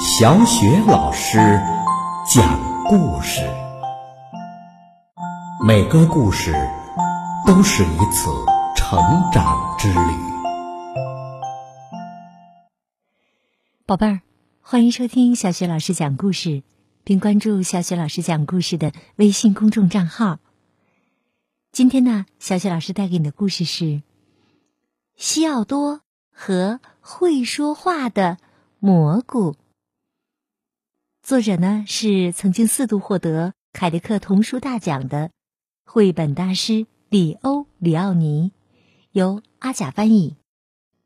小雪老师讲故事，每个故事都是一次成长之旅。宝贝儿，欢迎收听小雪老师讲故事，并关注小雪老师讲故事的微信公众账号。今天呢，小雪老师带给你的故事是《西奥多和会说话的蘑菇》。作者呢是曾经四度获得凯迪克童书大奖的绘本大师里欧·里奥尼，由阿甲翻译，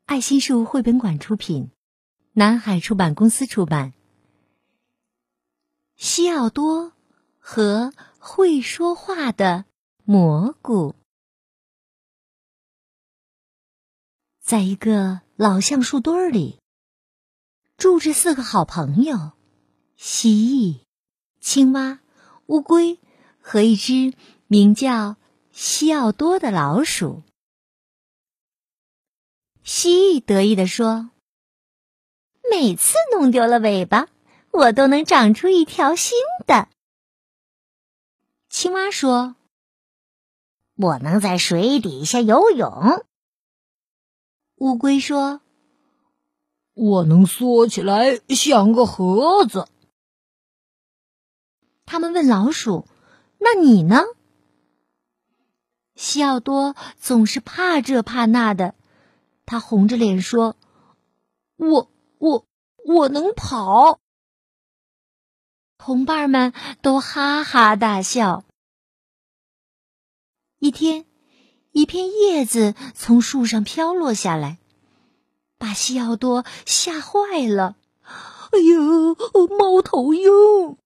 爱心树绘本馆出品，南海出版公司出版。西奥多和会说话的蘑菇，在一个老橡树堆儿里，住着四个好朋友。蜥蜴、青蛙、乌龟和一只名叫西奥多的老鼠。蜥蜴得意地说：“每次弄丢了尾巴，我都能长出一条新的。”青蛙说：“我能在水底下游泳。”乌龟说：“我能缩起来像个盒子。”他们问老鼠：“那你呢？”西奥多总是怕这怕那的，他红着脸说：“我我我能跑。”同伴们都哈哈大笑。一天，一片叶子从树上飘落下来，把西奥多吓坏了。“哎呦，猫头鹰！”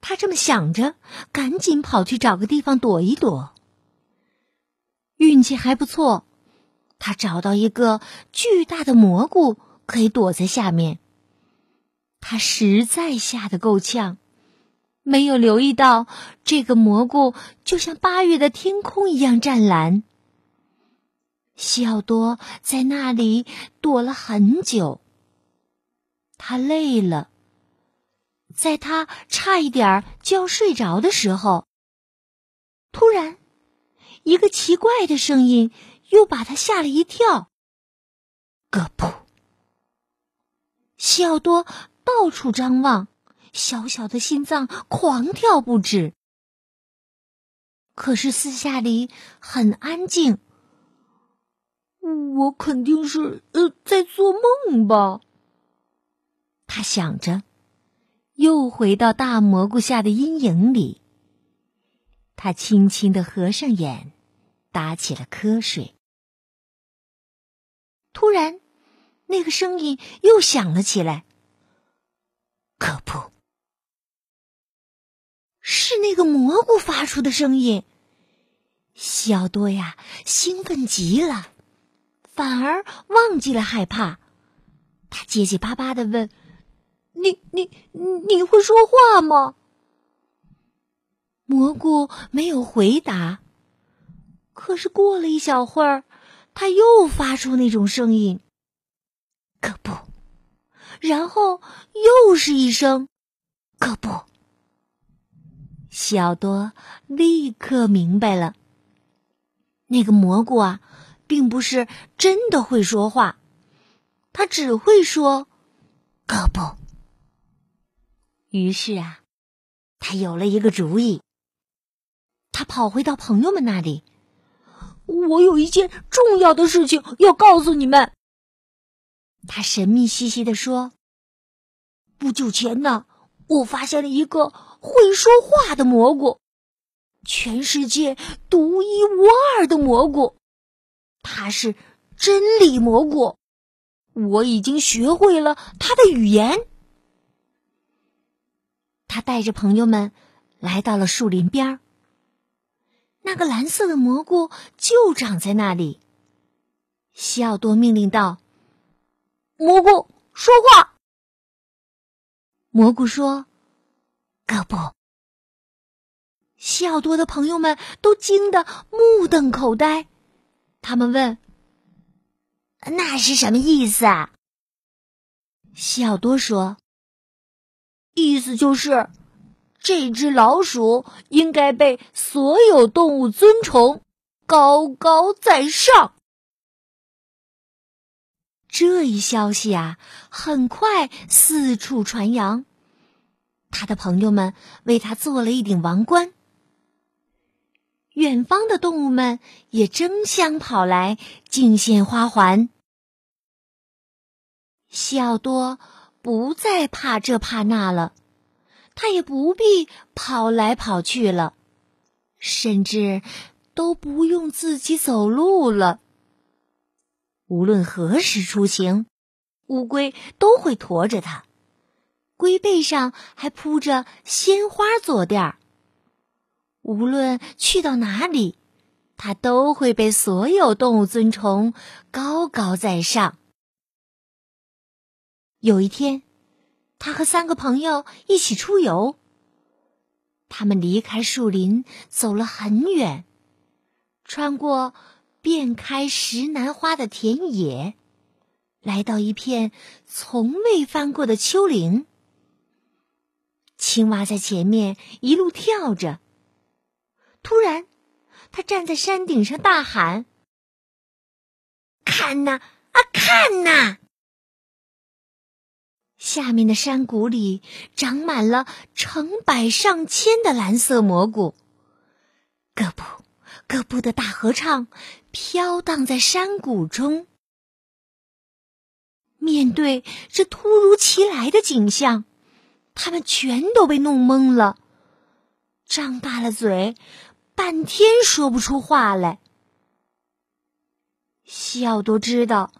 他这么想着，赶紧跑去找个地方躲一躲。运气还不错，他找到一个巨大的蘑菇，可以躲在下面。他实在吓得够呛，没有留意到这个蘑菇就像八月的天空一样湛蓝。西奥多在那里躲了很久，他累了。在他差一点就要睡着的时候，突然，一个奇怪的声音又把他吓了一跳。咯噗！西奥多到处张望，小小的心脏狂跳不止。可是四下里很安静，我肯定是呃在做梦吧？他想着。又回到大蘑菇下的阴影里，他轻轻的合上眼，打起了瞌睡。突然，那个声音又响了起来。可不，是那个蘑菇发出的声音。小多呀，兴奋极了，反而忘记了害怕。他结结巴巴的问。你你你会说话吗？蘑菇没有回答。可是过了一小会儿，他又发出那种声音。可不，然后又是一声“可不”。小多立刻明白了，那个蘑菇啊，并不是真的会说话，他只会说“可不”。于是啊，他有了一个主意。他跑回到朋友们那里，我有一件重要的事情要告诉你们。他神秘兮兮的说：“不久前呢，我发现了一个会说话的蘑菇，全世界独一无二的蘑菇，它是真理蘑菇。我已经学会了它的语言。”他带着朋友们来到了树林边儿。那个蓝色的蘑菇就长在那里。西奥多命令道：“蘑菇说话。”蘑菇说：“可不。”西奥多的朋友们都惊得目瞪口呆。他们问：“那是什么意思啊？”西奥多说：“意思就是，这只老鼠应该被所有动物尊崇，高高在上。”这一消息啊，很快四处传扬。他的朋友们为他做了一顶王冠。远方的动物们也争相跑来敬献花环。西奥多不再怕这怕那了，他也不必跑来跑去了，甚至都不用自己走路了。无论何时出行，乌龟都会驮着它，龟背上还铺着鲜花坐垫儿。无论去到哪里，它都会被所有动物尊崇，高高在上。有一天，他和三个朋友一起出游。他们离开树林，走了很远，穿过遍开石楠花的田野，来到一片从未翻过的丘陵。青蛙在前面一路跳着。突然，他站在山顶上大喊：“看呐，啊，看呐！”下面的山谷里长满了成百上千的蓝色蘑菇，各部各部的大合唱飘荡在山谷中。面对这突如其来的景象，他们全都被弄懵了，张大了嘴。半天说不出话来。西奥多知道，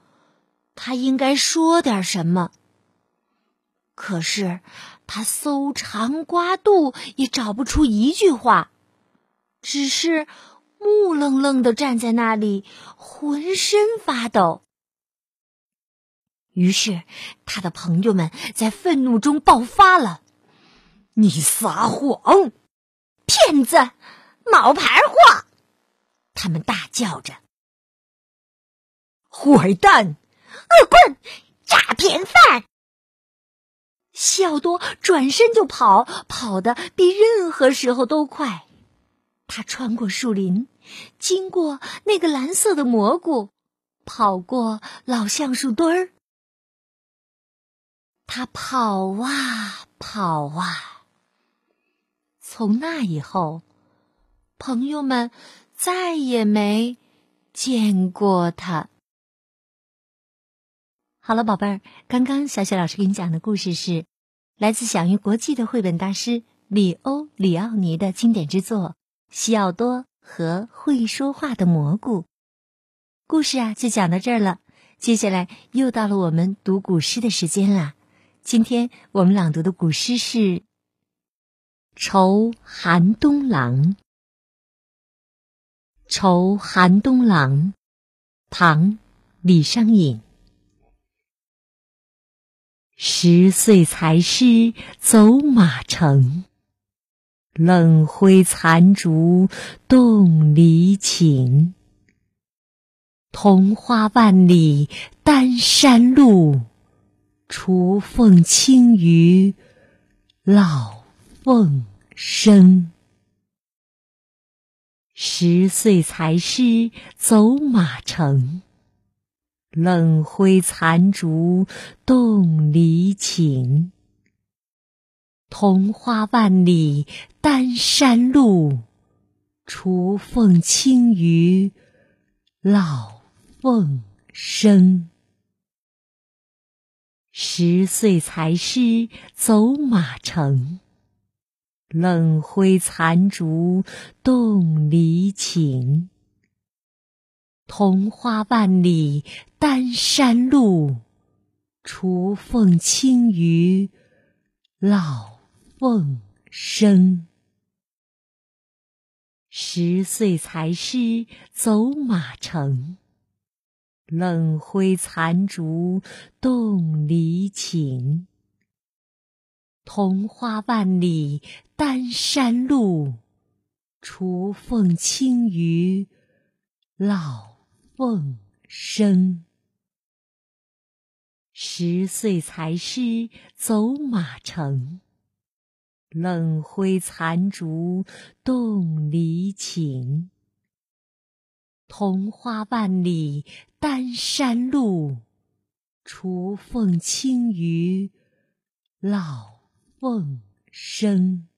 他应该说点什么，可是他搜肠刮肚也找不出一句话，只是木愣愣的站在那里，浑身发抖。于是，他的朋友们在愤怒中爆发了：“你撒谎，骗子！”冒牌货！他们大叫着：“坏蛋，恶棍，诈骗犯！”西奥多转身就跑，跑得比任何时候都快。他穿过树林，经过那个蓝色的蘑菇，跑过老橡树墩儿。他跑啊跑啊，从那以后。朋友们再也没见过他。好了，宝贝儿，刚刚小雪老师给你讲的故事是来自享誉国际的绘本大师里欧·里奥尼的经典之作《西奥多和会说话的蘑菇》。故事啊，就讲到这儿了。接下来又到了我们读古诗的时间啦。今天我们朗读的古诗是《愁寒冬郎》。《愁寒冬郎》唐·李商隐。十岁才识走马城，冷灰残烛动离情。桐花万里丹山路，雏凤清于老凤声。十岁才识走马城，冷灰残烛动离情。桐花万里丹山路，雏凤清于老凤声。十岁才诗走马城。冷灰残烛动离情，桐花万里丹山路，雏凤清于老凤声。十岁才识走马城，冷灰残烛动离情。桐花万里丹山路，雏凤清于老凤声。十岁才识走马城，冷灰残烛动离情。桐花万里丹山路，雏凤清于老凤声。